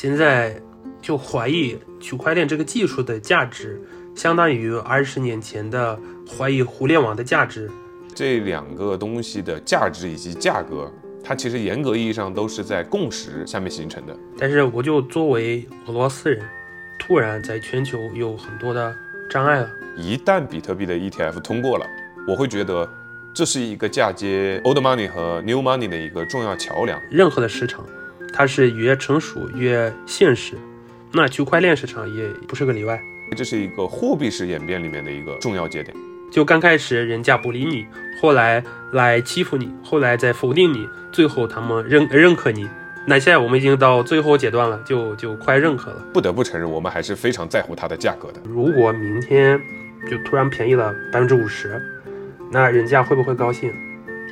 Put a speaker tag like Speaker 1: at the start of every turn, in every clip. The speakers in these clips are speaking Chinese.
Speaker 1: 现在就怀疑区块链这个技术的价值，相当于二十年前的怀疑互联网的价值。
Speaker 2: 这两个东西的价值以及价格，它其实严格意义上都是在共识下面形成的。
Speaker 1: 但是我就作为俄罗斯人，突然在全球有很多的障碍了。
Speaker 2: 一旦比特币的 ETF 通过了，我会觉得这是一个嫁接 old money 和 new money 的一个重要桥梁。
Speaker 1: 任何的市场，它是越成熟越现实，那区块链市场也不是个例外。
Speaker 2: 这是一个货币式演变里面的一个重要节点。
Speaker 1: 就刚开始人家不理你，后来来欺负你，后来再否定你，最后他们认认可你。那现在我们已经到最后阶段了，就就快认可了。
Speaker 2: 不得不承认，我们还是非常在乎它的价格的。
Speaker 1: 如果明天就突然便宜了百分之五十，那人家会不会高兴？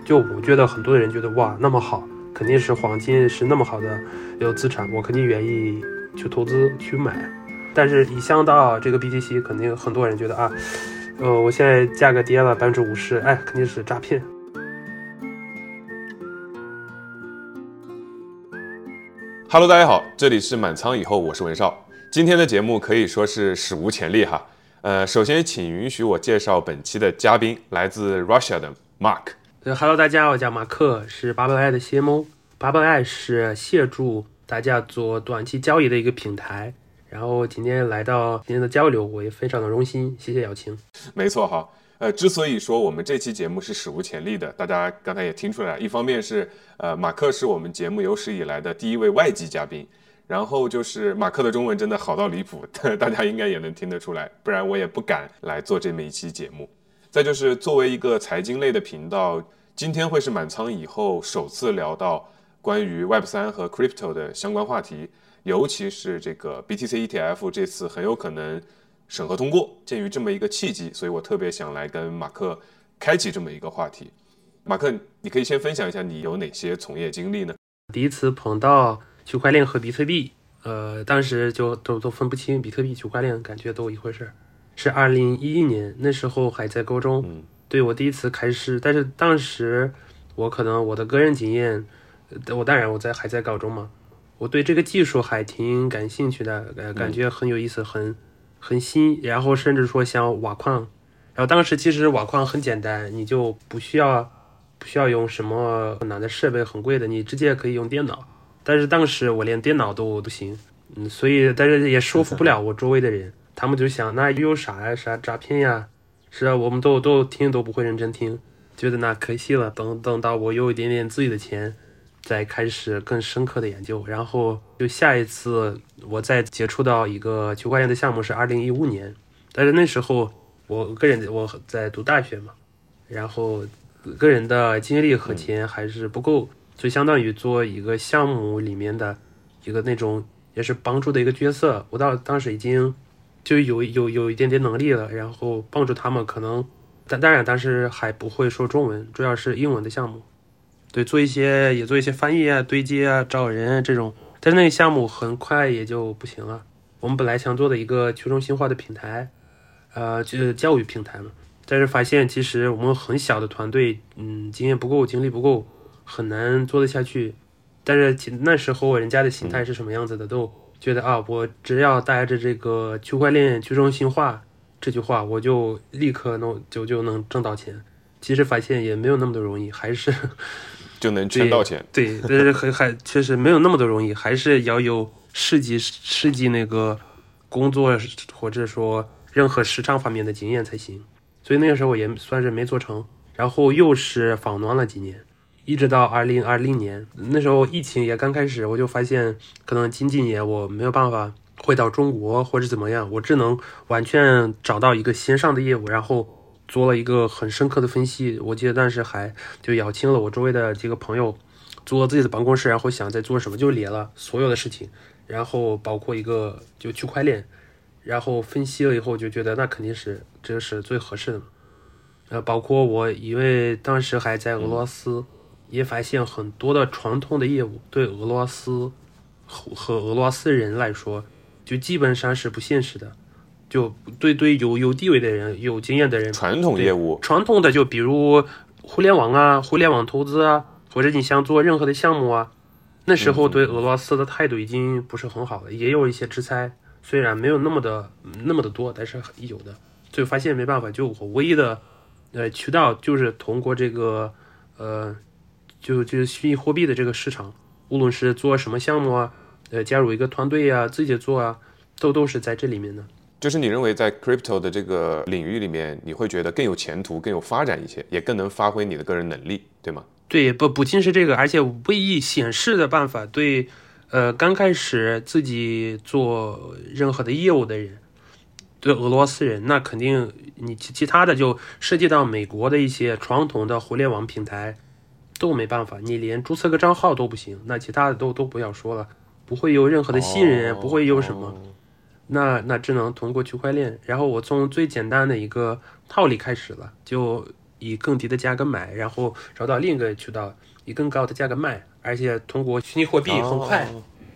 Speaker 1: 就我觉得很多人觉得哇，那么好，肯定是黄金是那么好的有资产，我肯定愿意去投资去买。但是，一想到这个 BTC，肯定很多人觉得啊。呃，我现在价格跌了百分之五十，哎，肯定是诈骗。
Speaker 2: Hello，大家好，这里是满仓以后，我是文少。今天的节目可以说是史无前例哈。呃，首先请允许我介绍本期的嘉宾，来自 Russia 的 Mark。
Speaker 1: 呃，Hello，大家好，我叫马克，是 Bubble i 的 CMO。Bubble i 是协助大家做短期交易的一个平台。然后今天来到今天的交流，我也非常的荣幸，谢谢邀请。
Speaker 2: 没错哈，呃，之所以说我们这期节目是史无前例的，大家刚才也听出来，一方面是呃马克是我们节目有史以来的第一位外籍嘉宾，然后就是马克的中文真的好到离谱，大家应该也能听得出来，不然我也不敢来做这么一期节目。再就是作为一个财经类的频道，今天会是满仓以后首次聊到关于 Web 三和 Crypto 的相关话题。尤其是这个 BTC ETF 这次很有可能审核通过，鉴于这么一个契机，所以我特别想来跟马克开启这么一个话题。马克，你可以先分享一下你有哪些从业经历呢？
Speaker 1: 第一次碰到区块链和比特币，呃，当时就都都分不清比特币、区块链，感觉都一回事儿。是二零一一年，那时候还在高中，对我第一次开始，但是当时我可能我的个人经验，我当然我在还在高中嘛。我对这个技术还挺感兴趣的，呃，感觉很有意思，很很新，然后甚至说像挖矿，然后当时其实挖矿很简单，你就不需要不需要用什么很难的设备，很贵的，你直接可以用电脑。但是当时我连电脑都不行，嗯，所以但是也说服不了我周围的人，他们就想那有啥呀，啥诈骗呀，是啊，我们都都听都不会认真听，觉得那可惜了，等等到我有一点点自己的钱。再开始更深刻的研究，然后就下一次我再接触到一个区块链的项目是二零一五年，但是那时候我个人我在读大学嘛，然后个人的精力和钱还是不够，就相当于做一个项目里面的一个那种也是帮助的一个角色。我到当时已经就有有有一点点能力了，然后帮助他们可能，但当然当时还不会说中文，主要是英文的项目。对，做一些也做一些翻译啊、对接啊、找人这种，但是那个项目很快也就不行了。我们本来想做的一个去中心化的平台，呃，就是教育平台嘛，但是发现其实我们很小的团队，嗯，经验不够，精力不够，很难做得下去。但是那时候人家的心态是什么样子的？都觉得啊，我只要带着这个区块链去中心化这句话，我就立刻能就就能挣到钱。其实发现也没有那么的容易，还是。
Speaker 2: 就能挣到钱，
Speaker 1: 对，但是还还确实没有那么的容易，还是要有实际实际那个工作或者说任何市场方面的经验才行。所以那个时候也算是没做成，然后又是放暖了几年，一直到二零二零年，那时候疫情也刚开始，我就发现可能近几年我没有办法回到中国或者怎么样，我只能完全找到一个线上的业务，然后。做了一个很深刻的分析，我记得当时还就邀请了我周围的几个朋友，做自己的办公室，然后想在做什么，就列了所有的事情，然后包括一个就区块链，然后分析了以后就觉得那肯定是这是最合适的，呃，包括我因为当时还在俄罗斯，也发现很多的传统的业务对俄罗斯和和俄罗斯人来说，就基本上是不现实的。就对对有有地位的人、有经验的人，
Speaker 2: 传统业务，
Speaker 1: 传统的就比如互联网啊、互联网投资啊，或者你想做任何的项目啊，那时候对俄罗斯的态度已经不是很好了，也有一些制裁，虽然没有那么的那么的多，但是有的。就发现没办法，就我唯一的呃渠道就是通过这个呃，就就是虚拟货币的这个市场，无论是做什么项目啊，呃，加入一个团队呀，自己做啊，都都是在这里面的。
Speaker 2: 就是你认为在 crypto 的这个领域里面，你会觉得更有前途、更有发展一些，也更能发挥你的个人能力，对吗？
Speaker 1: 对，不不仅是这个，而且唯一显示的办法，对，呃，刚开始自己做任何的业务的人。对俄罗斯人，那肯定你其其他的就涉及到美国的一些传统的互联网平台都没办法，你连注册个账号都不行，那其他的都都不要说了，不会有任何的信任，不会有什么，那那只能通过区块链。然后我从最简单的一个套利开始了，就以更低的价格买，然后找到另一个渠道以更高的价格卖，而且通过虚拟货币很快，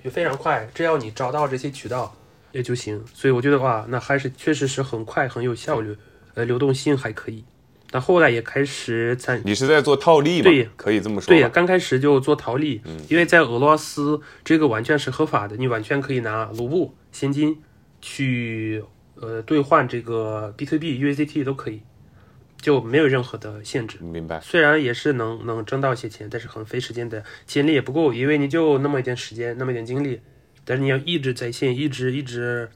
Speaker 1: 就非常快，只要你找到这些渠道。也就行，所以我觉得哇，那还是确实是很快很有效率，呃，流动性还可以。但后来也开始参，
Speaker 2: 你是在做套利吗？
Speaker 1: 对，
Speaker 2: 可以这么说。
Speaker 1: 对呀，刚开始就做套利，嗯，因为在俄罗斯这个完全是合法的，你完全可以拿卢布现金去呃兑换这个比特币 USDT 都可以，就没有任何的限制。
Speaker 2: 明白。
Speaker 1: 虽然也是能能挣到一些钱，但是很费时间的，精力也不够，因为你就那么一点时间，那么一点精力。但是你要一直在线，一直一直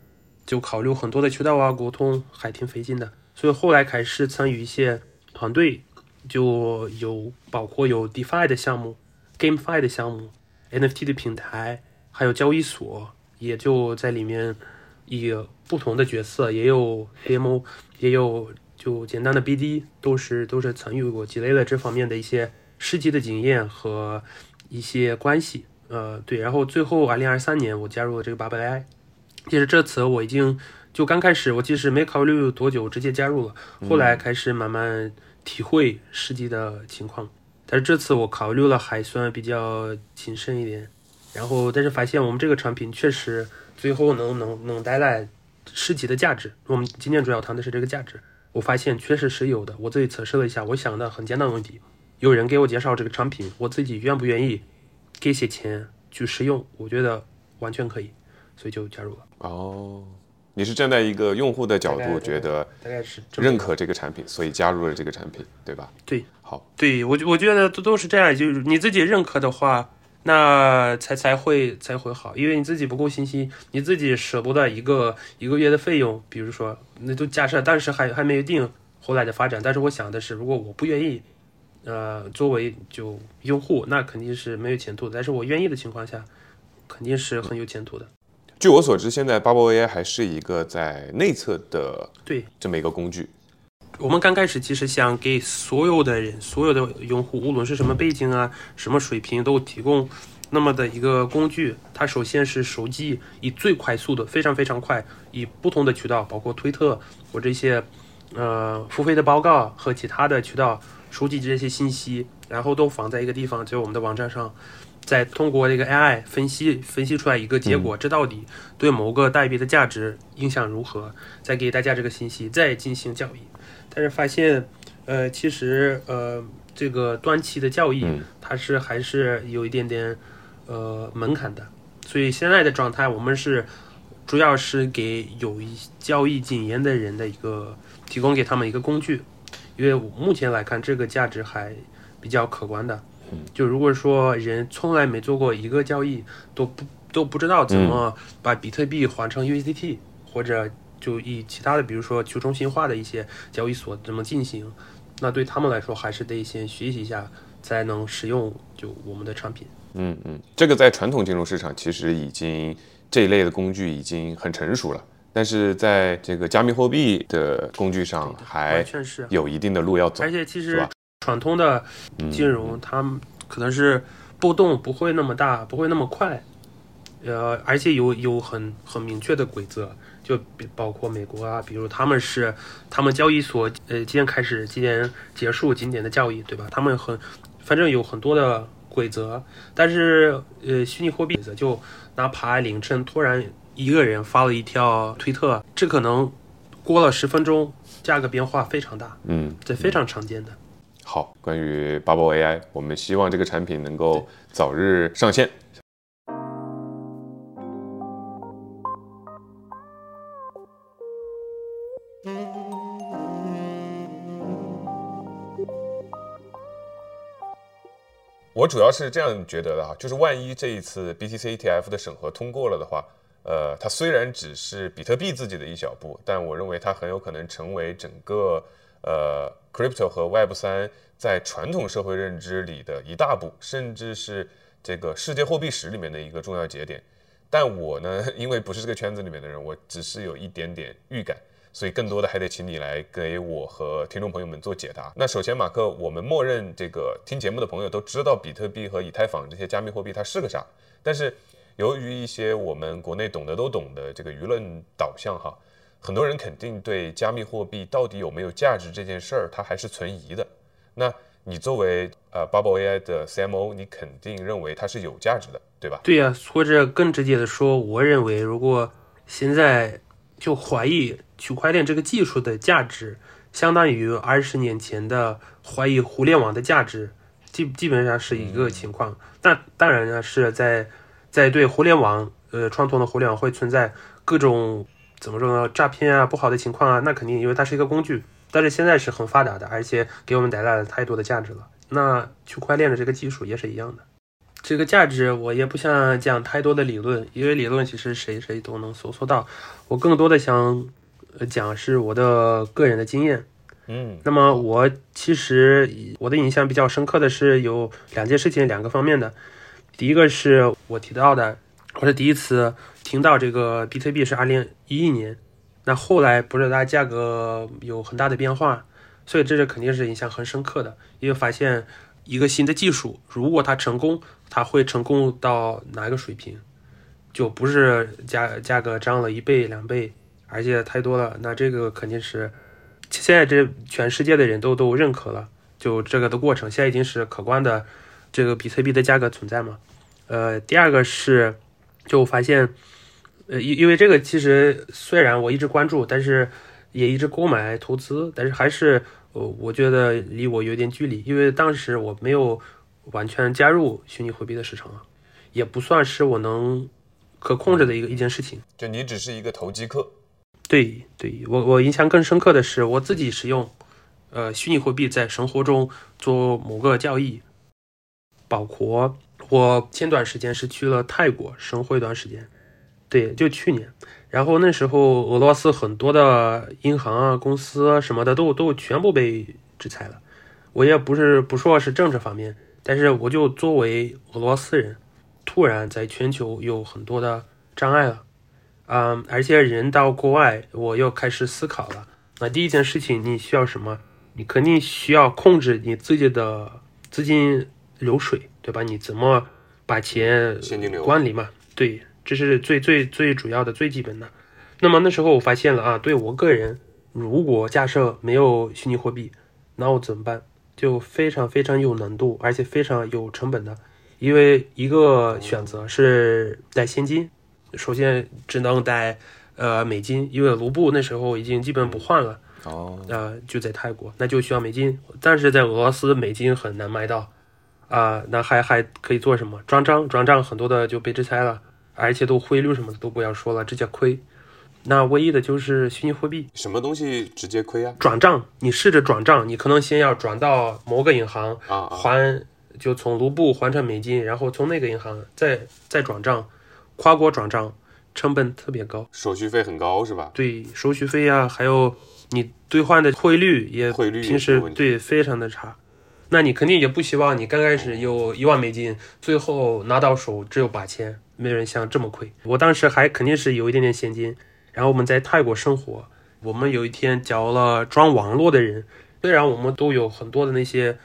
Speaker 1: 就考虑很多的渠道啊，沟通还挺费劲的。所以后来开始参与一些团队，就有包括有 DeFi 的项目、GameFi 的项目、NFT 的平台，还有交易所，也就在里面以不同的角色，也有 AMO，也有就简单的 BD，都是都是参与过，积累了这方面的一些实际的经验和一些关系。呃，对，然后最后二零二三年我加入了这个八百 AI，其实这次我已经就刚开始，我其实没考虑多久，直接加入了，后来开始慢慢体会实际的情况，但是这次我考虑了还算比较谨慎一点，然后但是发现我们这个产品确实最后能能能带来实际的价值，我们今天主要谈的是这个价值，我发现确实是有的，我自己测试了一下，我想的很简单的问题，有人给我介绍这个产品，我自己愿不愿意？给些钱去使用，我觉得完全可以，所以就加入了。
Speaker 2: 哦，你是站在一个用户的角度，觉得
Speaker 1: 大概是
Speaker 2: 认可这个产品，所以加入了这个产品，对吧？
Speaker 1: 对，
Speaker 2: 好，
Speaker 1: 对我我觉得都都是这样，就是你自己认可的话，那才才会才会好，因为你自己不够信心，你自己舍不得一个一个月的费用，比如说，那就假设当时还还没有定后来的发展，但是我想的是，如果我不愿意。呃，作为就用户，那肯定是没有前途的。但是我愿意的情况下，肯定是很有前途的。
Speaker 2: 据我所知，现在 Bubble AI 还是一个在内测的
Speaker 1: 对
Speaker 2: 这么一个工具。
Speaker 1: 我们刚开始其实想给所有的人、所有的用户，无论是什么背景啊、什么水平，都提供那么的一个工具。它首先是手机以最快速的、非常非常快，以不同的渠道，包括推特或这些呃付费的报告和其他的渠道。收集这些信息，然后都放在一个地方，就我们的网站上，再通过这个 AI 分析分析出来一个结果，这到底对某个代币的价值影响如何？再给大家这个信息，再进行交易。但是发现，呃，其实呃，这个短期的交易它是还是有一点点呃门槛的。所以现在的状态，我们是主要是给有一交易经验的人的一个提供给他们一个工具。因为目前来看，这个价值还比较可观的。就如果说人从来没做过一个交易，都不都不知道怎么把比特币换成 USDT，或者就以其他的，比如说去中心化的一些交易所怎么进行，那对他们来说还是得先学习一下，才能使用就我们的产品。
Speaker 2: 嗯嗯，这个在传统金融市场其实已经这一类的工具已经很成熟了。但是在这个加密货币的工具上，还有一定的路要走。
Speaker 1: 而且其实传统的金融，它可能是波动不会那么大，不会那么快。呃，而且有有很很明确的规则，就包括美国啊，比如他们是他们交易所，呃，今天开始，今天结束今天的交易，对吧？他们很反正有很多的规则。但是呃，虚拟货币就哪怕凌晨突然。一个人发了一条推特，这可能过了十分钟，价格变化非常大。
Speaker 2: 嗯，
Speaker 1: 这非常常见的。
Speaker 2: 好，关于 Bubble AI，我们希望这个产品能够早日上线。我主要是这样觉得的哈，就是万一这一次 BTC ETF 的审核通过了的话，呃，它虽然只是比特币自己的一小步，但我认为它很有可能成为整个呃 Crypto 和 Web 三在传统社会认知里的一大步，甚至是这个世界货币史里面的一个重要节点。但我呢，因为不是这个圈子里面的人，我只是有一点点预感。所以更多的还得请你来给我和听众朋友们做解答。那首先，马克，我们默认这个听节目的朋友都知道比特币和以太坊这些加密货币它是个啥。但是由于一些我们国内懂得都懂的这个舆论导向哈，很多人肯定对加密货币到底有没有价值这件事儿，它还是存疑的。那你作为呃 Bubble AI 的 CMO，你肯定认为它是有价值的，对吧？
Speaker 1: 对呀，或者更直接的说，我认为如果现在就怀疑。区块链这个技术的价值，相当于二十年前的怀疑互联网的价值，基基本上是一个情况。那当然呢，是在在对互联网，呃，传统的互联网会存在各种怎么说呢，诈骗啊，不好的情况啊，那肯定因为它是一个工具。但是现在是很发达的，而且给我们带来了太多的价值了。那区块链的这个技术也是一样的。这个价值我也不想讲太多的理论，因为理论其实谁谁都能搜索到。我更多的想。讲是我的个人的经验，
Speaker 2: 嗯，
Speaker 1: 那么我其实我的印象比较深刻的是有两件事情，两个方面的。第一个是我提到的，我是第一次听到这个比特币是二零一一年，那后来不是它价格有很大的变化，所以这是肯定是印象很深刻的，因为发现一个新的技术，如果它成功，它会成功到哪个水平，就不是价价格涨了一倍两倍。而且太多了，那这个肯定是现在这全世界的人都都认可了，就这个的过程，现在已经是可观的这个比特币的价格存在嘛。呃，第二个是就发现，呃，因因为这个其实虽然我一直关注，但是也一直购买投资，但是还是呃，我觉得离我有点距离，因为当时我没有完全加入虚拟货币的市场啊，也不算是我能可控制的一个一件事情。
Speaker 2: 就你只是一个投机客。
Speaker 1: 对对，我我印象更深刻的是我自己使用，呃，虚拟货币在生活中做某个交易，包括我前段时间是去了泰国生活一段时间，对，就去年，然后那时候俄罗斯很多的银行啊、公司啊什么的都都全部被制裁了，我也不是不说是政治方面，但是我就作为俄罗斯人，突然在全球有很多的障碍了。嗯，而且人到国外，我又开始思考了。那第一件事情，你需要什么？你肯定需要控制你自己的资金流水，对吧？你怎么把钱现金流管理嘛？对，这是最最最主要的、最基本的。那么那时候我发现了啊，对我个人，如果假设没有虚拟货币，那我怎么办？就非常非常有难度，而且非常有成本的。因为一个选择是带现金。首先只能带呃美金，因为卢布那时候已经基本不换了
Speaker 2: 哦，
Speaker 1: 啊就在泰国，那就需要美金，但是在俄罗斯美金很难买到啊，那还还可以做什么？转账，转账很多的就被制裁了，而且都汇率什么的都不要说了，直接亏。那唯一的就是虚拟货币，
Speaker 2: 什么东西直接亏啊？
Speaker 1: 转账，你试着转账，你可能先要转到某个银行
Speaker 2: 啊，
Speaker 1: 还就从卢布换成美金，然后从那个银行再再转账。跨国转账成本特别高，
Speaker 2: 手续费很高是吧？
Speaker 1: 对，手续费呀，还有你兑换的汇率也
Speaker 2: 汇率
Speaker 1: 平时对非常的差。那你肯定也不希望你刚开始有一万美金，最后拿到手只有八千，没人想这么亏。我当时还肯定是有一点点现金，然后我们在泰国生活，我们有一天交了装网络的人，虽然我们都有很多的那些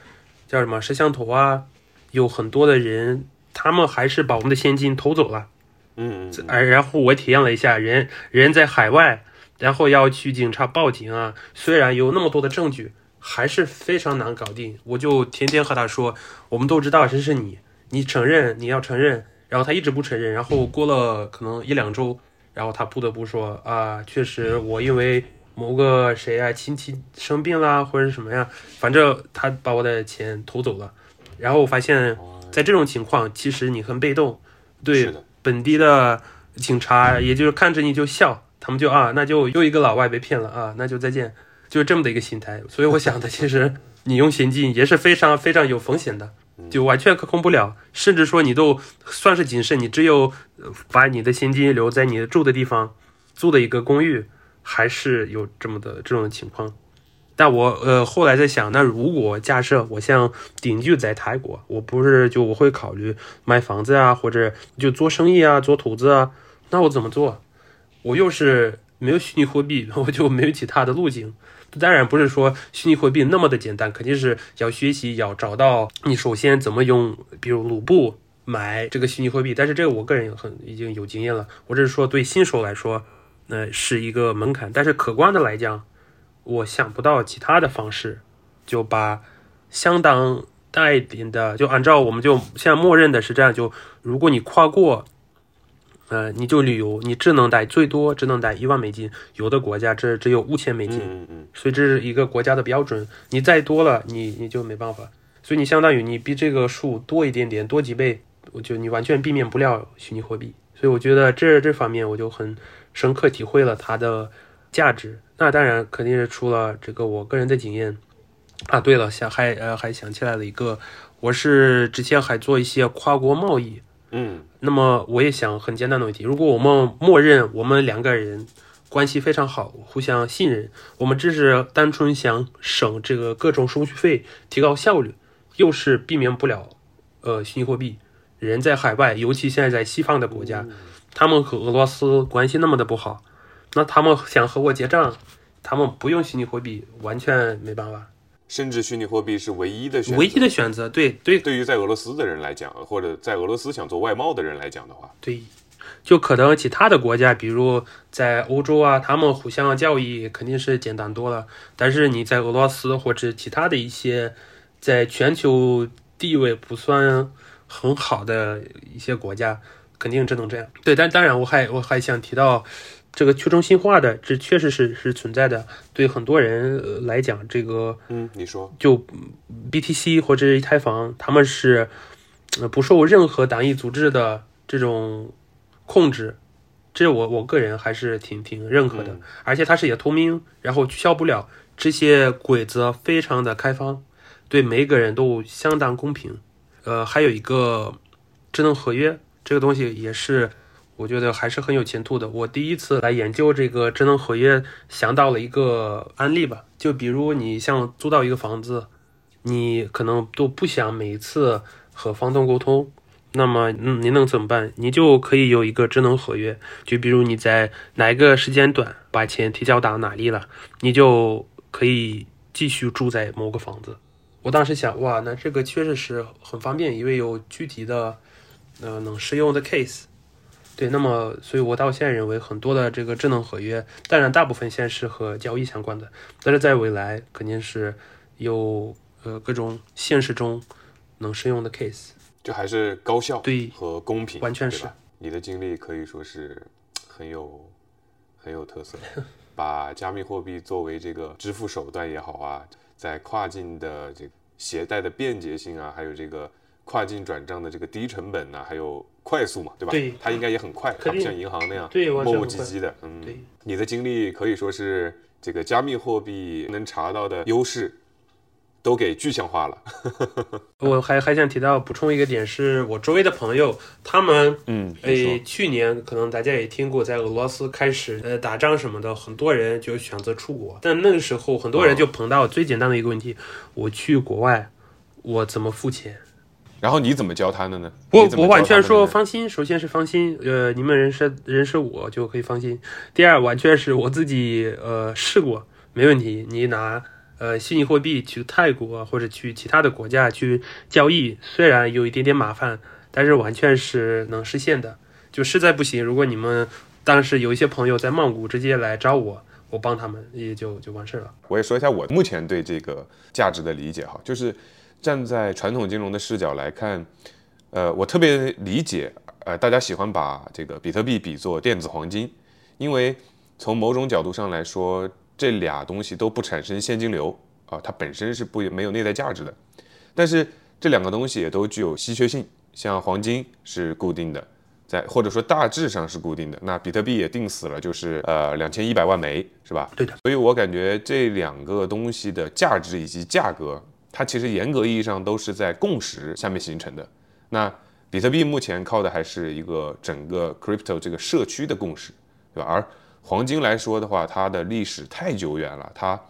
Speaker 1: 叫什么摄像头啊，有很多的人，他们还是把我们的现金偷走了。
Speaker 2: 嗯，
Speaker 1: 而然后我体验了一下，人人在海外，然后要去警察报警啊，虽然有那么多的证据，还是非常难搞定。我就天天和他说，我们都知道这是你，你承认，你要承认。然后他一直不承认，然后过了可能一两周，然后他不得不说啊，确实我因为某个谁啊亲戚生病啦或者什么呀，反正他把我的钱偷走了。然后我发现，在这种情况，其实你很被动，对。本地的警察也就是看着你就笑，他们就啊，那就又一个老外被骗了啊，那就再见，就是这么的一个心态。所以我想的，其实你用现金也是非常非常有风险的，就完全可控不了，甚至说你都算是谨慎，你只有把你的现金留在你住的地方，租的一个公寓，还是有这么的这种情况。但我呃后来在想，那如果假设我像定居在泰国，我不是就我会考虑买房子啊，或者就做生意啊，做投资啊，那我怎么做？我又是没有虚拟货币，我就没有其他的路径。当然不是说虚拟货币那么的简单，肯定是要学习，要找到你首先怎么用，比如卢布买这个虚拟货币。但是这个我个人很已经有经验了，我只是说对新手来说，那是一个门槛。但是客观的来讲，我想不到其他的方式，就把相当大一点的，就按照我们就现在默认的是这样，就如果你跨过。呃，你就旅游，你只能带最多只能带一万美金，有的国家这只有五千美金，
Speaker 2: 嗯嗯，
Speaker 1: 所以这是一个国家的标准，你再多了，你你就没办法，所以你相当于你比这个数多一点点，多几倍，我就你完全避免不了虚拟货币，所以我觉得这这方面我就很深刻体会了它的价值。那当然肯定是除了这个我个人的经验啊，对了，想还呃还想起来了一个，我是之前还做一些跨国贸易。
Speaker 2: 嗯，
Speaker 1: 那么我也想很简单的问题，如果我们默认我们两个人关系非常好，互相信任，我们只是单纯想省这个各种手续费，提高效率，又是避免不了，呃，虚拟货币。人在海外，尤其现在在西方的国家，他们和俄罗斯关系那么的不好，那他们想和我结账，他们不用虚拟货币，完全没办法。
Speaker 2: 甚至虚拟货币是唯一的选
Speaker 1: 唯一的选择，对对。
Speaker 2: 对于在俄罗斯的人来讲，或者在俄罗斯想做外贸的人来讲的话，
Speaker 1: 对，就可能其他的国家，比如在欧洲啊，他们互相交易肯定是简单多了。但是你在俄罗斯或者其他的一些在全球地位不算很好的一些国家，肯定只能这样。对，但当然我还我还想提到。这个去中心化的，这确实是是存在的。对很多人来讲，这个，
Speaker 2: 嗯，你说，
Speaker 1: 就 BTC 或者以太坊，他们是不受任何单一组织的这种控制，这我我个人还是挺挺认可的。而且它是也透明，然后取消不了，这些规则非常的开放，对每个人都相当公平。呃，还有一个智能合约，这个东西也是。我觉得还是很有前途的。我第一次来研究这个智能合约，想到了一个案例吧。就比如你像租到一个房子，你可能都不想每一次和房东沟通，那么嗯，你能怎么办？你就可以有一个智能合约。就比如你在哪一个时间段把钱提交到哪里了，你就可以继续住在某个房子。我当时想，哇，那这个确实是很方便，因为有具体的呃能适用的 case。对，那么，所以我到现在认为很多的这个智能合约，当然大部分现在是和交易相关的，但是在未来肯定是有呃各种现实中能适用的 case，
Speaker 2: 就还是高效
Speaker 1: 对
Speaker 2: 和公平，
Speaker 1: 完全是。
Speaker 2: 你的经历可以说是很有很有特色，把加密货币作为这个支付手段也好啊，在跨境的这个携带的便捷性啊，还有这个跨境转账的这个低成本呢，还有。快速嘛，对吧？
Speaker 1: 对，
Speaker 2: 它应该也很快，它不像银行那样磨磨唧唧的。嗯，
Speaker 1: 对。
Speaker 2: 你的经历可以说是这个加密货币能查到的优势，都给具象化了。
Speaker 1: 我还还想提到补充一个点，是我周围的朋友，他们
Speaker 2: 嗯，
Speaker 1: 诶，去年可能大家也听过，在俄罗斯开始呃打仗什么的，很多人就选择出国。但那个时候，很多人就碰到最简单的一个问题：我去国外，我怎么付钱？
Speaker 2: 然后你怎么教他的呢？
Speaker 1: 我我完全说放心，首先是放心，呃，你们认识认识我就可以放心。第二，完全是我自己呃试过，没问题。你拿呃虚拟货币去泰国或者去其他的国家去交易，虽然有一点点麻烦，但是完全是能实现的。就实在不行，如果你们当时有一些朋友在曼谷直接来找我，我帮他们也就就完事了。
Speaker 2: 我也说一下我目前对这个价值的理解哈，就是。站在传统金融的视角来看，呃，我特别理解，呃，大家喜欢把这个比特币比作电子黄金，因为从某种角度上来说，这俩东西都不产生现金流啊，它本身是不没有内在价值的。但是这两个东西也都具有稀缺性，像黄金是固定的，在或者说大致上是固定的。那比特币也定死了，就是呃两千一百万枚，是吧？
Speaker 1: 对的。
Speaker 2: 所以我感觉这两个东西的价值以及价格，它其实严格意义上都是在共识下面形成的。那比特币目前靠的还是一个整个 crypto 这个社区的共识，对吧？而黄金来说的话，它的历史太久远了，它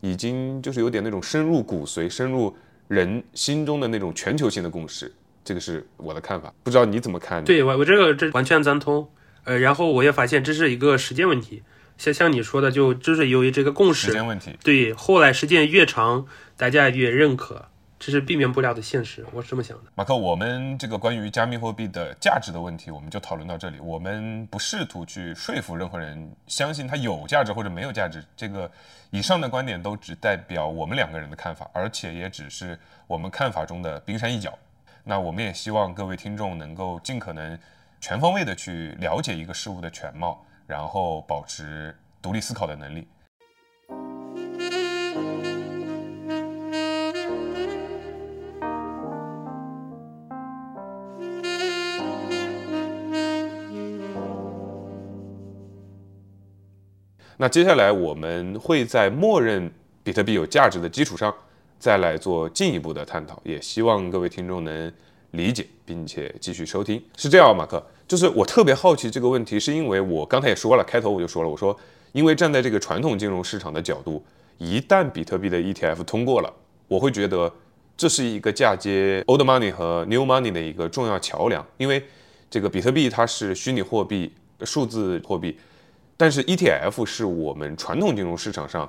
Speaker 2: 已经就是有点那种深入骨髓、深入人心中的那种全球性的共识。这个是我的看法，不知道你怎么看？
Speaker 1: 对我，我这个这完全赞同。呃，然后我也发现这是一个时间问题，像像你说的，就就是由于这个共识。
Speaker 2: 时间问题。
Speaker 1: 对，后来时间越长，大家越认可，这是避免不了的现实。我是这么想的。
Speaker 2: 马克，我们这个关于加密货币的价值的问题，我们就讨论到这里。我们不试图去说服任何人相信它有价值或者没有价值。这个以上的观点都只代表我们两个人的看法，而且也只是我们看法中的冰山一角。那我们也希望各位听众能够尽可能全方位的去了解一个事物的全貌，然后保持独立思考的能力。那接下来我们会在默认比特币有价值的基础上。再来做进一步的探讨，也希望各位听众能理解并且继续收听。是这样，马克，就是我特别好奇这个问题，是因为我刚才也说了，开头我就说了，我说因为站在这个传统金融市场的角度，一旦比特币的 ETF 通过了，我会觉得这是一个嫁接 old money 和 new money 的一个重要桥梁。因为这个比特币它是虚拟货币、数字货币，但是 ETF 是我们传统金融市场上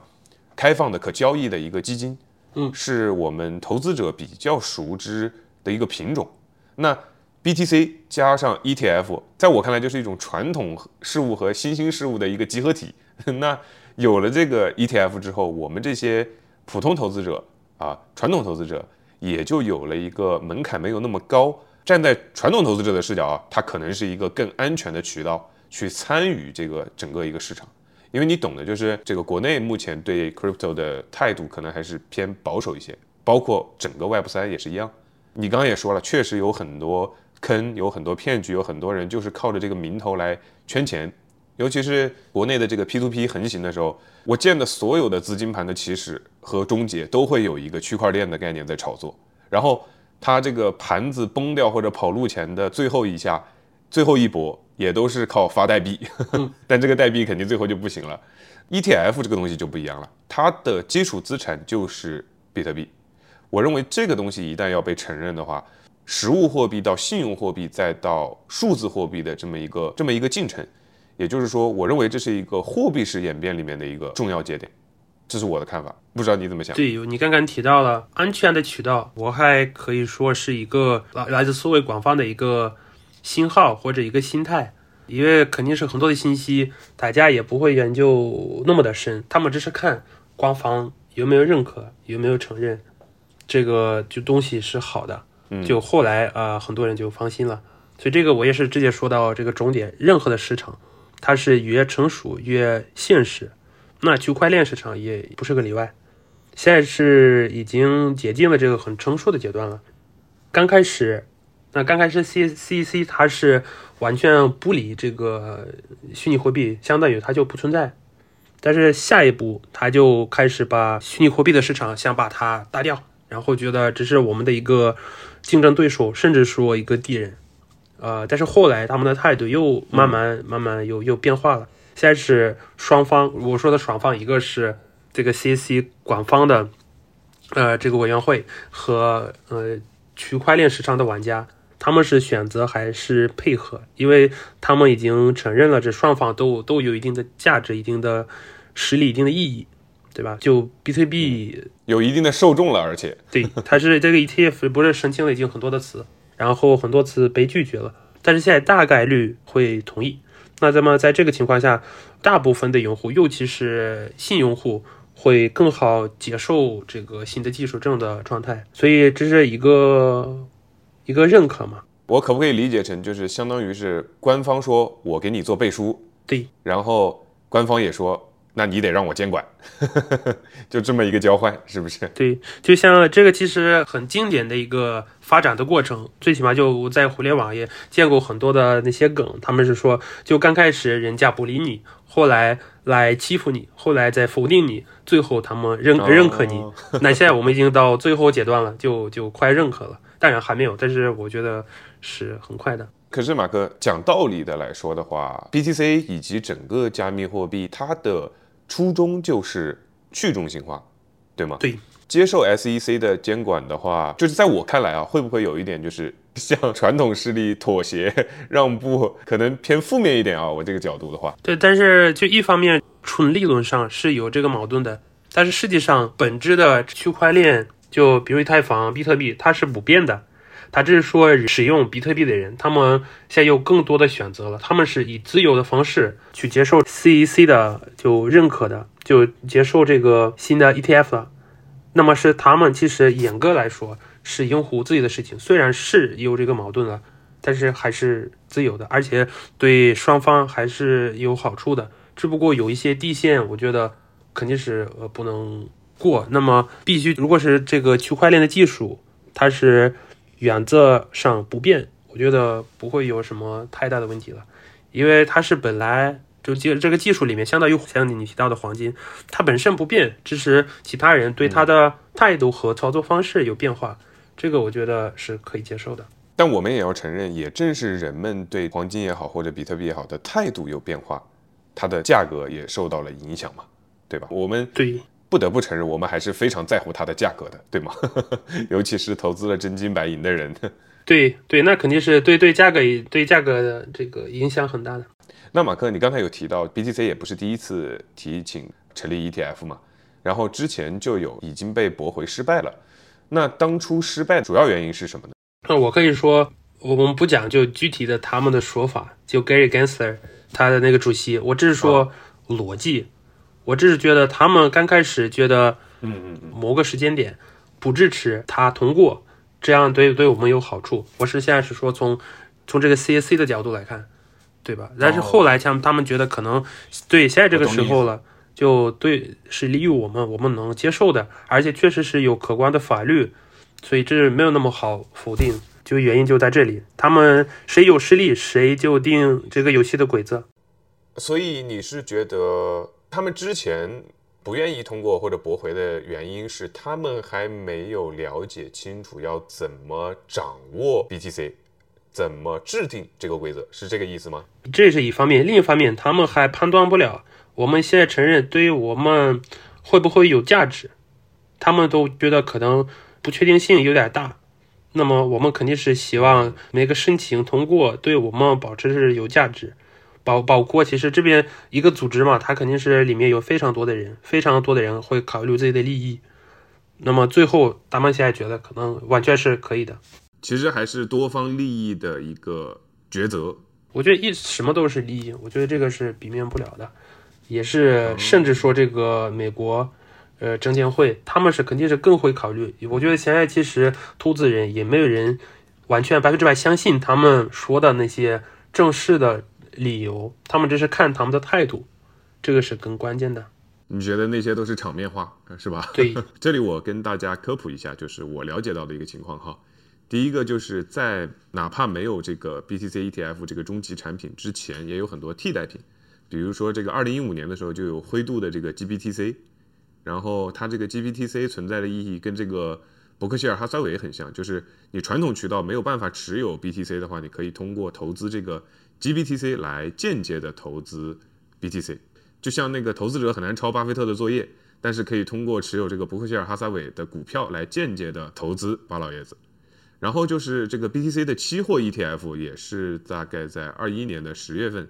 Speaker 2: 开放的可交易的一个基金。
Speaker 1: 嗯，
Speaker 2: 是我们投资者比较熟知的一个品种。那 BTC 加上 ETF，在我看来就是一种传统事物和新兴事物的一个集合体。那有了这个 ETF 之后，我们这些普通投资者啊，传统投资者也就有了一个门槛没有那么高。站在传统投资者的视角啊，它可能是一个更安全的渠道去参与这个整个一个市场。因为你懂的，就是这个国内目前对 crypto 的态度可能还是偏保守一些，包括整个 Web 三也是一样。你刚刚也说了，确实有很多坑，有很多骗局，有很多人就是靠着这个名头来圈钱。尤其是国内的这个 P2P 横行的时候，我见的所有的资金盘的起始和终结都会有一个区块链的概念在炒作，然后它这个盘子崩掉或者跑路前的最后一下，最后一搏。也都是靠发代币，但这个代币肯定最后就不行了。ETF 这个东西就不一样了，它的基础资产就是比特币。我认为这个东西一旦要被承认的话，实物货币到信用货币再到数字货币的这么一个这么一个进程，也就是说，我认为这是一个货币式演变里面的一个重要节点。这是我的看法，不知道你怎么想？
Speaker 1: 对你刚刚提到了安全的渠道，我还可以说是一个来来自思维广泛的一个。信号或者一个心态，因为肯定是很多的信息，大家也不会研究那么的深，他们只是看官方有没有认可，有没有承认这个就东西是好的，就后来啊，很多人就放心了。所以这个我也是直接说到这个终点，任何的市场，它是越成熟越现实，那区块链市场也不是个例外。现在是已经接近了这个很成熟的阶段了，刚开始。那刚开始，C C C 它是完全不理这个虚拟货币，相当于它就不存在。但是下一步，它就开始把虚拟货币的市场想把它打掉，然后觉得只是我们的一个竞争对手，甚至说一个敌人。呃，但是后来他们的态度又慢慢慢慢又又变化了。现在是双方，我说的双方，一个是这个 C C 官方的呃这个委员会和呃区块链市场的玩家。他们是选择还是配合？因为他们已经承认了，这双方都都有一定的价值、一定的实力、一定的意义，对吧？就 B to B
Speaker 2: 有一定的受众了，而且
Speaker 1: 对，它是这个 ETF 不是申请了已经很多的词，然后很多词被拒绝了，但是现在大概率会同意。那咱们在这个情况下，大部分的用户，尤其是新用户，会更好接受这个新的技术这样的状态。所以这是一个。一个认可嘛？
Speaker 2: 我可不可以理解成就是相当于是官方说我给你做背书，
Speaker 1: 对，
Speaker 2: 然后官方也说那你得让我监管，就这么一个交换，是不是？
Speaker 1: 对，就像这个其实很经典的一个发展的过程，最起码就在互联网也见过很多的那些梗，他们是说，就刚开始人家不理你，后来来欺负你，后来再否定你，最后他们认认可你。那现在我们已经到最后阶段了，就就快认可了，当然还没有，但是我觉得是很快的。
Speaker 2: 可是马哥讲道理的来说的话，BTC 以及整个加密货币，它的初衷就是去中心化，对吗？
Speaker 1: 对。
Speaker 2: 接受 SEC 的监管的话，就是在我看来啊，会不会有一点就是 向传统势力妥协让步，可能偏负面一点啊？我这个角度的话，
Speaker 1: 对。但是就一方面，纯理论上是有这个矛盾的，但是实际上本质的区块链，就比如以太坊、比特币，它是不变的。他只是说，使用比特币的人，他们现在有更多的选择了。他们是以自由的方式去接受 CEC 的就认可的，就接受这个新的 ETF 了。那么是他们其实严格来说是用户自己的事情，虽然是有这个矛盾了，但是还是自由的，而且对双方还是有好处的。只不过有一些地线，我觉得肯定是呃不能过。那么必须，如果是这个区块链的技术，它是。原则上不变，我觉得不会有什么太大的问题了，因为它是本来就技这个技术里面相当于像你提到的黄金，它本身不变，只是其他人对它的态度和操作方式有变化，这个我觉得是可以接受的。
Speaker 2: 但我们也要承认，也正是人们对黄金也好或者比特币也好的态度有变化，它的价格也受到了影响嘛，对吧？我们
Speaker 1: 对。
Speaker 2: 不得不承认，我们还是非常在乎它的价格的，对吗？尤其是投资了真金白银的人。
Speaker 1: 对对，那肯定是对对价格对价格的这个影响很大的。
Speaker 2: 那马克，你刚才有提到 BTC 也不是第一次提请成立 ETF 嘛？然后之前就有已经被驳回失败了。那当初失败主要原因是什么呢？
Speaker 1: 那我可以说，我们不讲就具体的他们的说法，就 Gary Gensler 他的那个主席，我只是说逻辑。我只是觉得他们刚开始觉得，嗯嗯，某个时间点不支持他通过，这样对对我们有好处。我是现在是说从从这个 CAC 的角度来看，对吧？但是后来像他们觉得可能对现在这个时候了，就对是利于我们，我们能接受的，而且确实是有客观的法律，所以这没有那么好否定。就原因就在这里，他们谁有实力，谁就定这个游戏的规则。
Speaker 2: 所以你是觉得？他们之前不愿意通过或者驳回的原因是，他们还没有了解清楚要怎么掌握 BTC，怎么制定这个规则，是这个意思吗？
Speaker 1: 这是一方面，另一方面，他们还判断不了。我们现在承认，对于我们会不会有价值，他们都觉得可能不确定性有点大。那么，我们肯定是希望每个申请通过，对我们保持是有价值。包包括其实这边一个组织嘛，它肯定是里面有非常多的人，非常多的人会考虑自己的利益。那么最后，达曼现在觉得可能完全是可以的。
Speaker 2: 其实还是多方利益的一个抉择。
Speaker 1: 我觉得一什么都是利益，我觉得这个是避免不了的。也是甚至说这个美国，呃，证监会他们是肯定是更会考虑。我觉得现在其实投资人也没有人完全百分之百相信他们说的那些正式的。理由，他们这是看他们的态度，这个是更关键的。
Speaker 2: 你觉得那些都是场面话，是吧？
Speaker 1: 对，
Speaker 2: 这里我跟大家科普一下，就是我了解到的一个情况哈。第一个就是在哪怕没有这个 BTC ETF 这个终极产品之前，也有很多替代品，比如说这个二零一五年的时候就有灰度的这个 GBTC，然后它这个 GBTC 存在的意义跟这个伯克希尔哈撒韦很像，就是你传统渠道没有办法持有 BTC 的话，你可以通过投资这个。GBTC 来间接的投资 BTC，就像那个投资者很难抄巴菲特的作业，但是可以通过持有这个伯克希尔哈撒韦的股票来间接的投资巴老爷子。然后就是这个 BTC 的期货 ETF 也是大概在二一年的十月份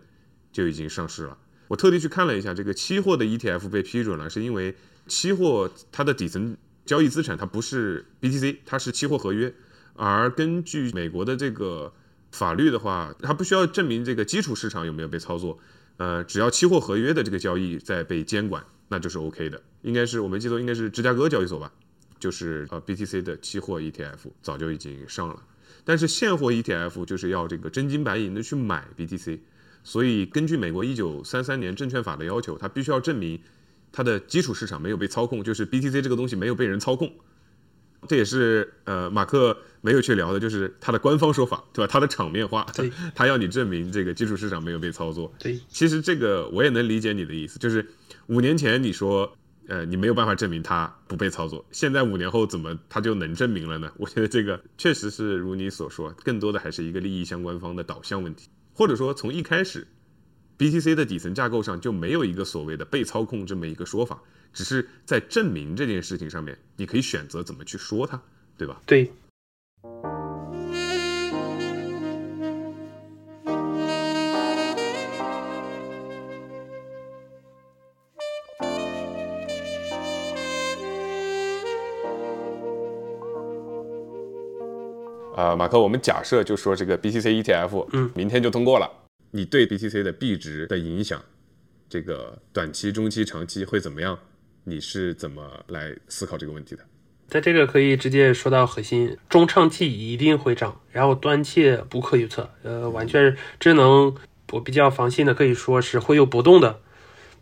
Speaker 2: 就已经上市了。我特地去看了一下，这个期货的 ETF 被批准了，是因为期货它的底层交易资产它不是 BTC，它是期货合约，而根据美国的这个。法律的话，它不需要证明这个基础市场有没有被操作，呃，只要期货合约的这个交易在被监管，那就是 OK 的。应该是我没记错，应该是芝加哥交易所吧，就是呃 BTC 的期货 ETF 早就已经上了，但是现货 ETF 就是要这个真金白银的去买 BTC，所以根据美国一九三三年证券法的要求，它必须要证明它的基础市场没有被操控，就是 BTC 这个东西没有被人操控。这也是呃马克没有去聊的，就是他的官方说法，对吧？他的场面话，他要你证明这个基础市场没有被操作。
Speaker 1: 对，
Speaker 2: 其实这个我也能理解你的意思，就是五年前你说呃你没有办法证明它不被操作，现在五年后怎么他就能证明了呢？我觉得这个确实是如你所说，更多的还是一个利益相关方的导向问题，或者说从一开始。BTC 的底层架构上就没有一个所谓的被操控这么一个说法，只是在证明这件事情上面，你可以选择怎么去说它，对吧？
Speaker 1: 对。
Speaker 2: 啊，马克，我们假设就说这个 BTC ETF，嗯，明天就通过了。你对 BTC 的币值的影响，这个短期、中期、长期会怎么样？你是怎么来思考这个问题的？
Speaker 1: 在这个可以直接说到核心，中长期一定会涨，然后短期不可预测。呃，完全只能我比较放心的可以说是会有波动的。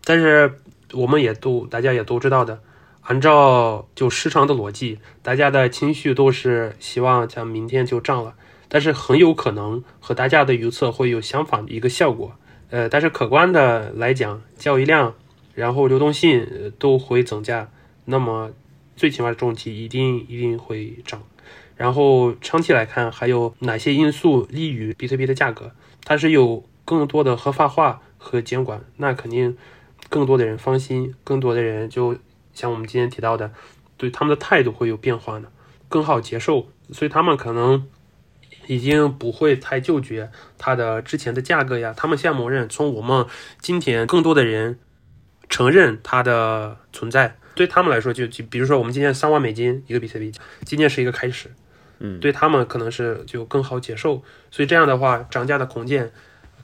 Speaker 1: 但是我们也都大家也都知道的，按照就市场的逻辑，大家的情绪都是希望像明天就涨了。但是很有可能和大家的预测会有相反的一个效果，呃，但是客观的来讲，交易量，然后流动性都会增加，那么最起码的重疾一定一定会涨，然后长期来看还有哪些因素利于比特币的价格？它是有更多的合法化和监管，那肯定更多的人放心，更多的人就像我们今天提到的，对他们的态度会有变化呢，更好接受，所以他们可能。已经不会太纠结它的之前的价格呀，他们先默认从我们今天更多的人承认它的存在，对他们来说就就比如说我们今天三万美金一个比特币，今天是一个开始，
Speaker 2: 嗯，
Speaker 1: 对他们可能是就更好接受，所以这样的话涨价的空间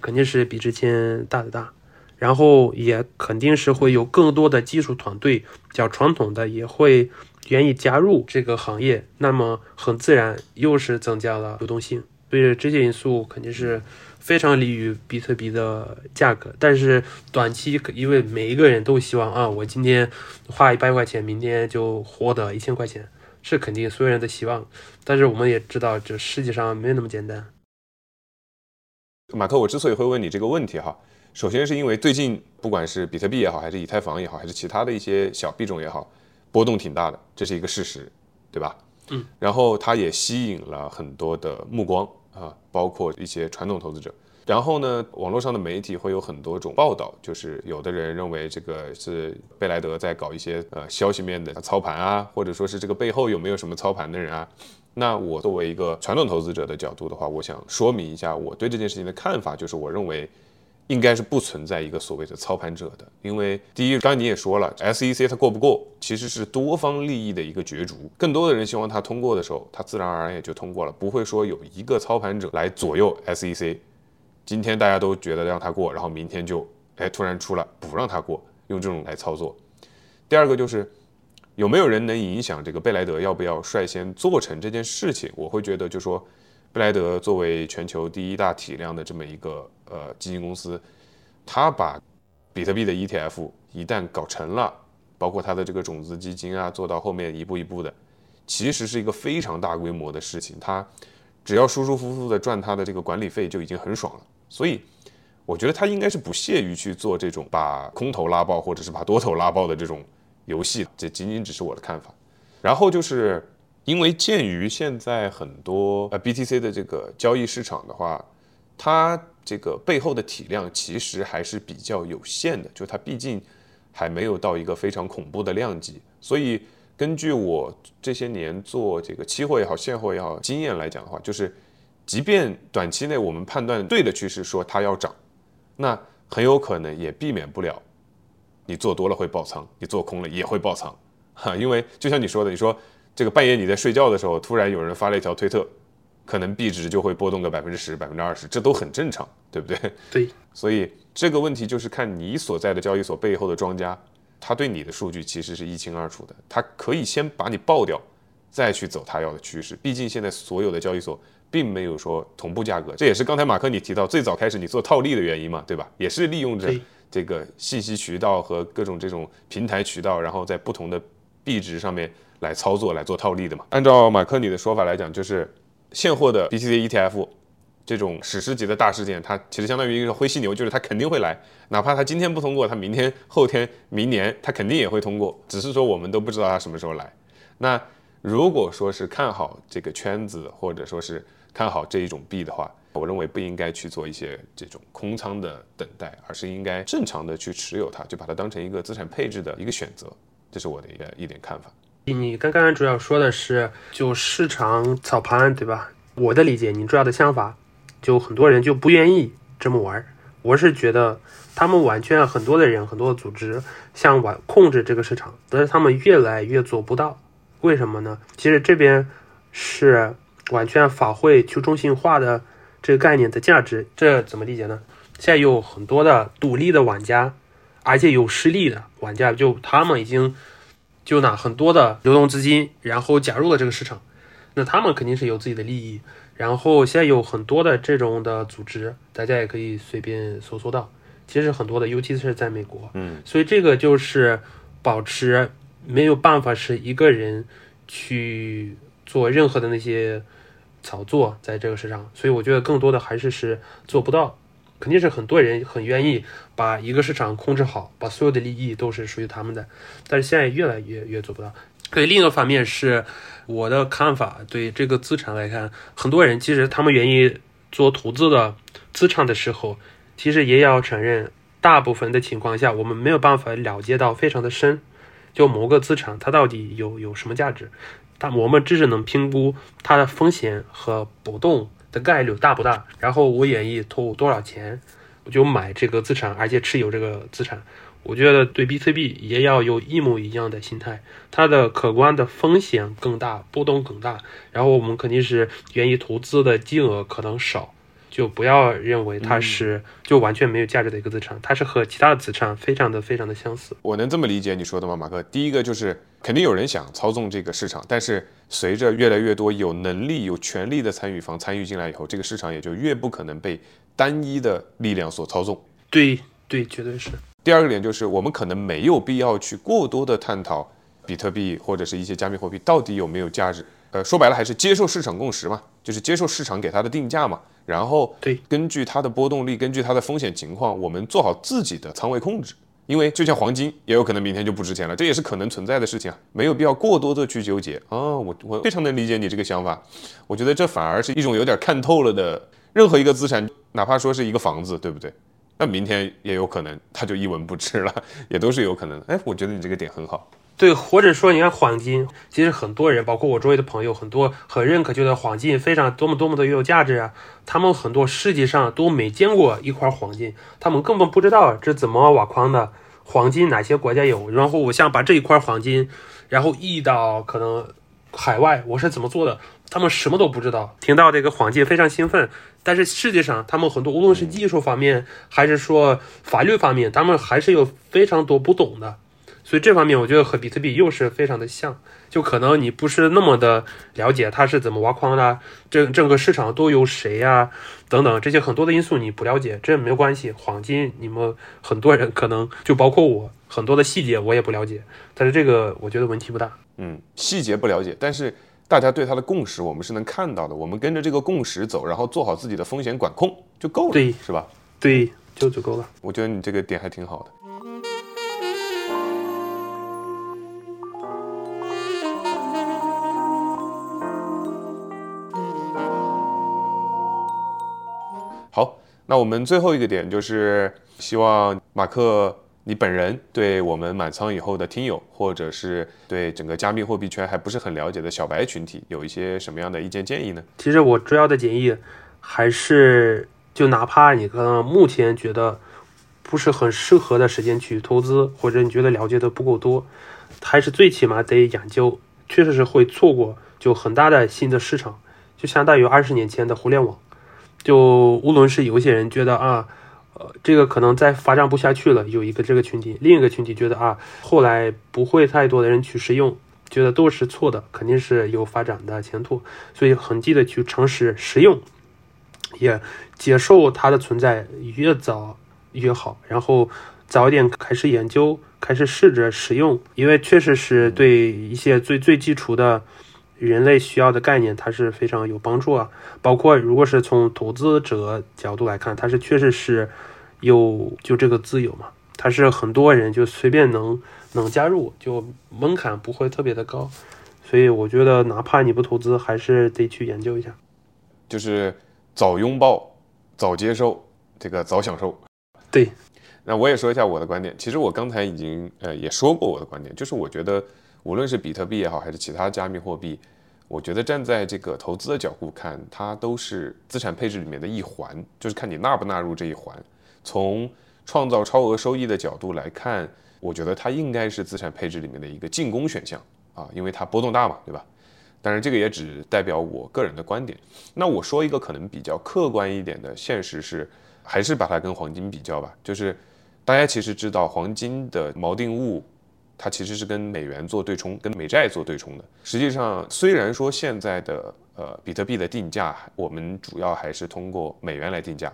Speaker 1: 肯定是比之前大的大，然后也肯定是会有更多的技术团队，较传统的也会。愿意加入这个行业，那么很自然又是增加了流动性，所以这些因素肯定是非常利于比特币的价格。但是短期，因为每一个人都希望啊，我今天花一百块钱，明天就获得一千块钱，是肯定所有人的希望。但是我们也知道，这世界上没有那么简单。
Speaker 2: 马克，我之所以会问你这个问题哈，首先是因为最近不管是比特币也好，还是以太坊也好，还是其他的一些小币种也好。波动挺大的，这是一个事实，对吧？
Speaker 1: 嗯，
Speaker 2: 然后它也吸引了很多的目光啊，包括一些传统投资者。然后呢，网络上的媒体会有很多种报道，就是有的人认为这个是贝莱德在搞一些呃消息面的操盘啊，或者说是这个背后有没有什么操盘的人啊？那我作为一个传统投资者的角度的话，我想说明一下我对这件事情的看法，就是我认为。应该是不存在一个所谓的操盘者的，因为第一，刚才你也说了，SEC 它过不过，其实是多方利益的一个角逐，更多的人希望它通过的时候，它自然而然也就通过了，不会说有一个操盘者来左右 SEC。今天大家都觉得让它过，然后明天就哎突然出了不让它过，用这种来操作。第二个就是有没有人能影响这个贝莱德要不要率先做成这件事情？我会觉得就说。贝莱德作为全球第一大体量的这么一个呃基金公司，他把比特币的 ETF 一旦搞成了，包括他的这个种子基金啊，做到后面一步一步的，其实是一个非常大规模的事情。他只要舒舒服服的赚他的这个管理费就已经很爽了。所以我觉得他应该是不屑于去做这种把空头拉爆或者是把多头拉爆的这种游戏。这仅仅只是我的看法。然后就是。因为鉴于现在很多呃 BTC 的这个交易市场的话，它这个背后的体量其实还是比较有限的，就它毕竟还没有到一个非常恐怖的量级。所以根据我这些年做这个期货也好、现货也好经验来讲的话，就是即便短期内我们判断对的趋势说它要涨，那很有可能也避免不了你做多了会爆仓，你做空了也会爆仓哈。因为就像你说的，你说。这个半夜你在睡觉的时候，突然有人发了一条推特，可能币值就会波动个百分之十、百分之二十，这都很正常，对不对？
Speaker 1: 对。
Speaker 2: 所以这个问题就是看你所在的交易所背后的庄家，他对你的数据其实是一清二楚的，他可以先把你爆掉，再去走他要的趋势。毕竟现在所有的交易所并没有说同步价格，这也是刚才马克你提到最早开始你做套利的原因嘛，对吧？也是利用着这个信息渠道和各种这种平台渠道，然后在不同的币值上面来操作来做套利的嘛。按照马克你的说法来讲，就是现货的 BTC ETF 这种史诗级的大事件，它其实相当于一个灰犀牛，就是它肯定会来，哪怕它今天不通过，它明天、后天、明年它肯定也会通过，只是说我们都不知道它什么时候来。那如果说是看好这个圈子，或者说是看好这一种币的话，我认为不应该去做一些这种空仓的等待，而是应该正常的去持有它，就把它当成一个资产配置的一个选择。这是我的一个一点看法。
Speaker 1: 你刚刚主要说的是就市场操盘，对吧？我的理解，你主要的想法，就很多人就不愿意这么玩。我是觉得他们完全很多的人，很多的组织想玩控制这个市场，但是他们越来越做不到。为什么呢？其实这边是完全法会去中心化的。这个概念的价值，这怎么理解呢？现在有很多的独立的玩家，而且有实力的玩家，就他们已经就拿很多的流动资金，然后加入了这个市场。那他们肯定是有自己的利益。然后现在有很多的这种的组织，大家也可以随便搜索到。其实很多的，尤其是在美国，
Speaker 2: 嗯，
Speaker 1: 所以这个就是保持没有办法是一个人去做任何的那些。炒作在这个市场，所以我觉得更多的还是是做不到，肯定是很多人很愿意把一个市场控制好，把所有的利益都是属于他们的，但是现在越来越越做不到。对，另一个方面是我的看法，对这个资产来看，很多人其实他们愿意做投资的资产的时候，其实也要承认，大部分的情况下我们没有办法了解到非常的深，就某个资产它到底有有什么价值。但我们只是能评估它的风险和波动的概率大不大，然后我愿意投多少钱，我就买这个资产，而且持有这个资产。我觉得对 B C B 也要有一模一样的心态，它的可观的风险更大，波动更大，然后我们肯定是愿意投资的金额可能少。就不要认为它是就完全没有价值的一个资产，它是和其他的资产非常的非常的相似。
Speaker 2: 我能这么理解你说的吗，马克？第一个就是肯定有人想操纵这个市场，但是随着越来越多有能力、有权利的参与方参与进来以后，这个市场也就越不可能被单一的力量所操纵。
Speaker 1: 对对，绝对是。
Speaker 2: 第二个点就是我们可能没有必要去过多的探讨比特币或者是一些加密货币到底有没有价值。呃，说白了还是接受市场共识嘛，就是接受市场给它的定价嘛。然后，
Speaker 1: 对，
Speaker 2: 根据它的波动率，根据它的风险情况，我们做好自己的仓位控制。因为就像黄金，也有可能明天就不值钱了，这也是可能存在的事情啊，没有必要过多的去纠结啊。我我非常能理解你这个想法，我觉得这反而是一种有点看透了的。任何一个资产，哪怕说是一个房子，对不对？那明天也有可能它就一文不值了，也都是有可能。哎，我觉得你这个点很好。
Speaker 1: 对，或者说你看黄金，其实很多人，包括我周围的朋友，很多很认可，觉得黄金非常多么多么的有价值啊。他们很多世界上都没见过一块黄金，他们根本不知道这怎么挖矿的，黄金哪些国家有。然后我想把这一块黄金，然后移到可能海外，我是怎么做的？他们什么都不知道。听到这个黄金非常兴奋，但是世界上他们很多，无论是技术方面还是说法律方面，他们还是有非常多不懂的。所以这方面，我觉得和比特币又是非常的像，就可能你不是那么的了解它是怎么挖矿的，整整个市场都有谁呀，等等这些很多的因素你不了解，这没有关系。黄金你们很多人可能就包括我，很多的细节我也不了解，但是这个我觉得问题不大。
Speaker 2: 嗯，细节不了解，但是大家对它的共识我们是能看到的，我们跟着这个共识走，然后做好自己的风险管控就够了，
Speaker 1: 对，
Speaker 2: 是吧？
Speaker 1: 对，就足够了。
Speaker 2: 我觉得你这个点还挺好的。那我们最后一个点就是希望马克你本人对我们满仓以后的听友，或者是对整个加密货币圈还不是很了解的小白群体，有一些什么样的意见建议呢？
Speaker 1: 其实我主要的建议还是，就哪怕你可能目前觉得不是很适合的时间去投资，或者你觉得了解的不够多，还是最起码得研究，确实是会错过就很大的新的市场，就相当于二十年前的互联网。就无论是有些人觉得啊，呃，这个可能再发展不下去了，有一个这个群体，另一个群体觉得啊，后来不会太多的人去使用，觉得都是错的，肯定是有发展的前途，所以很记得去尝试使用，也接受它的存在，越早越好。然后早一点开始研究，开始试着使用，因为确实是对一些最最基础的人类需要的概念，它是非常有帮助啊。包括如果是从投资者角度来看，它是确实是有就这个自由嘛，它是很多人就随便能能加入，就门槛不会特别的高，所以我觉得哪怕你不投资，还是得去研究一下。
Speaker 2: 就是早拥抱，早接受，这个早享受。
Speaker 1: 对，
Speaker 2: 那我也说一下我的观点。其实我刚才已经呃也说过我的观点，就是我觉得无论是比特币也好，还是其他加密货币。我觉得站在这个投资的角度看，它都是资产配置里面的一环，就是看你纳不纳入这一环。从创造超额收益的角度来看，我觉得它应该是资产配置里面的一个进攻选项啊，因为它波动大嘛，对吧？当然，这个也只代表我个人的观点。那我说一个可能比较客观一点的现实是，还是把它跟黄金比较吧。就是大家其实知道，黄金的锚定物。它其实是跟美元做对冲，跟美债做对冲的。实际上，虽然说现在的呃比特币的定价，我们主要还是通过美元来定价。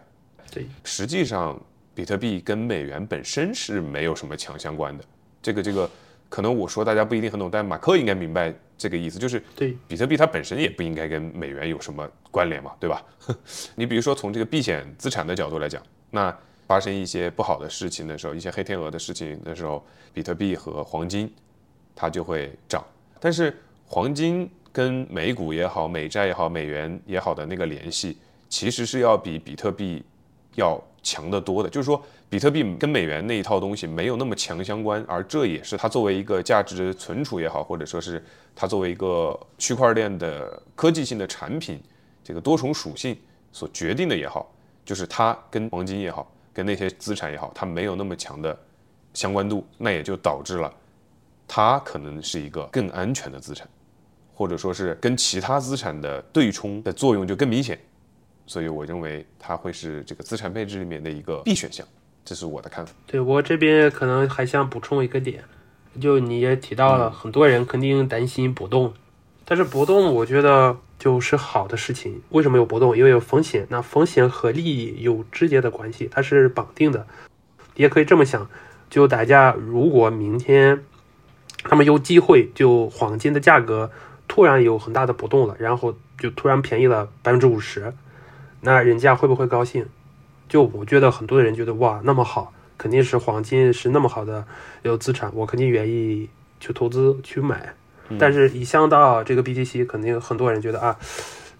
Speaker 1: 对，
Speaker 2: 实际上比特币跟美元本身是没有什么强相关的。这个这个，可能我说大家不一定很懂，但马克应该明白这个意思，就是
Speaker 1: 对
Speaker 2: 比特币它本身也不应该跟美元有什么关联嘛，对吧？你比如说从这个避险资产的角度来讲，那。发生一些不好的事情的时候，一些黑天鹅的事情的时候，比特币和黄金它就会涨。但是黄金跟美股也好、美债也好、美元也好的那个联系，其实是要比比特币要强得多的。就是说，比特币跟美元那一套东西没有那么强相关，而这也是它作为一个价值存储也好，或者说是它作为一个区块链的科技性的产品，这个多重属性所决定的也好，就是它跟黄金也好。跟那些资产也好，它没有那么强的相关度，那也就导致了它可能是一个更安全的资产，或者说是跟其他资产的对冲的作用就更明显，所以我认为它会是这个资产配置里面的一个 B 选项，这是我的看法。
Speaker 1: 对我这边可能还想补充一个点，就你也提到了，很多人肯定担心波动，但是波动我觉得。就是好的事情，为什么有波动？因为有风险。那风险和利益有直接的关系，它是绑定的。也可以这么想，就大家如果明天他们有机会，就黄金的价格突然有很大的波动了，然后就突然便宜了百分之五十，那人家会不会高兴？就我觉得很多人觉得哇，那么好，肯定是黄金是那么好的有资产，我肯定愿意去投资去买。但是，一想到这个 BTC，肯定很多人觉得啊，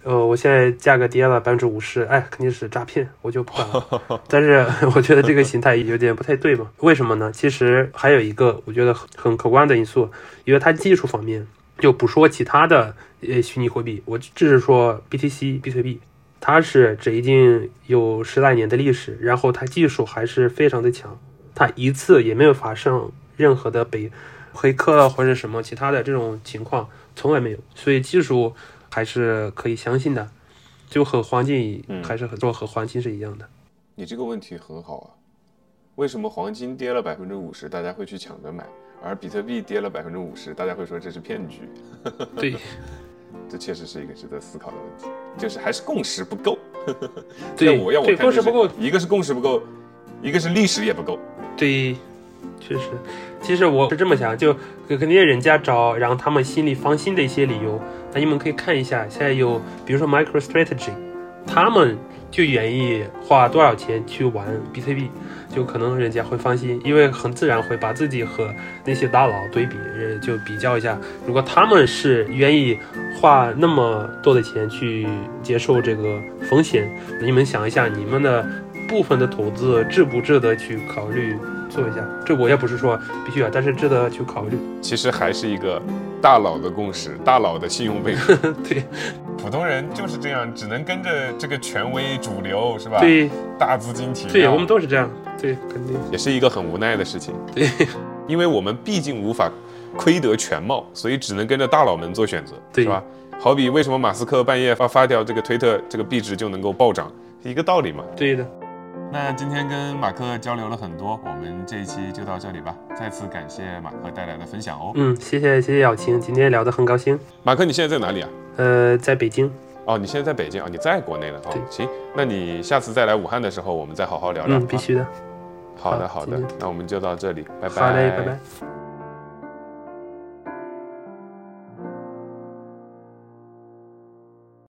Speaker 1: 呃，我现在价格跌了百分之五十，哎，肯定是诈骗，我就不管了。但是，我觉得这个形态有点不太对嘛？为什么呢？其实还有一个我觉得很很客观的因素，因为它技术方面，就不说其他的呃虚拟货币，我只是说 BTC 比特币，它是这已经有十来年的历史，然后它技术还是非常的强，它一次也没有发生任何的被。黑客了或者什么其他的这种情况从来没有，所以技术还是可以相信的，就和黄金还是很多和黄金是一样的。
Speaker 2: 你这个问题很好啊，为什么黄金跌了百分之五十，大家会去抢着买，而比特币跌了百分之五十，大家会说这是骗局？
Speaker 1: 对，
Speaker 2: 这确实是一个值得思考的问题，就是还是共识不够。
Speaker 1: 对，
Speaker 2: 我要我
Speaker 1: 看，共识不够，
Speaker 2: 一个是共识不够，一个是历史也不够。
Speaker 1: 对。确实，其实我是这么想，就肯定人家找让他们心里放心的一些理由。那你们可以看一下，现在有比如说 MicroStrategy，他们就愿意花多少钱去玩比特币，就可能人家会放心，因为很自然会把自己和那些大佬对比，就比较一下。如果他们是愿意花那么多的钱去接受这个风险，你们想一下，你们的部分的投资值不值得去考虑？做一下，这我也不是说必须啊，但是值得去考虑。
Speaker 2: 其实还是一个大佬的共识，大佬的信用背书。
Speaker 1: 对，
Speaker 2: 普通人就是这样，只能跟着这个权威主流，是吧？
Speaker 1: 对，
Speaker 2: 大资金体
Speaker 1: 对，我们都是这样。对，肯定
Speaker 2: 也是一个很无奈的事情。
Speaker 1: 对，
Speaker 2: 因为我们毕竟无法窥得全貌，所以只能跟着大佬们做选择，是吧？好比为什么马斯克半夜发发条这个推特，这个币值就能够暴涨，一个道理嘛。
Speaker 1: 对的。
Speaker 2: 那今天跟马克交流了很多，我们这一期就到这里吧。再次感谢马克带来的分享哦。
Speaker 1: 嗯，谢谢谢谢小青，今天聊得很高兴。
Speaker 2: 马克，你现在在哪里啊？
Speaker 1: 呃，在北京。
Speaker 2: 哦，你现在在北京啊？你在国内了？哦，行，那你下次再来武汉的时候，我们再好好聊聊。
Speaker 1: 嗯，必须的。
Speaker 2: 好的，好的，那我们就到这里，拜拜。
Speaker 1: 好嘞，拜拜。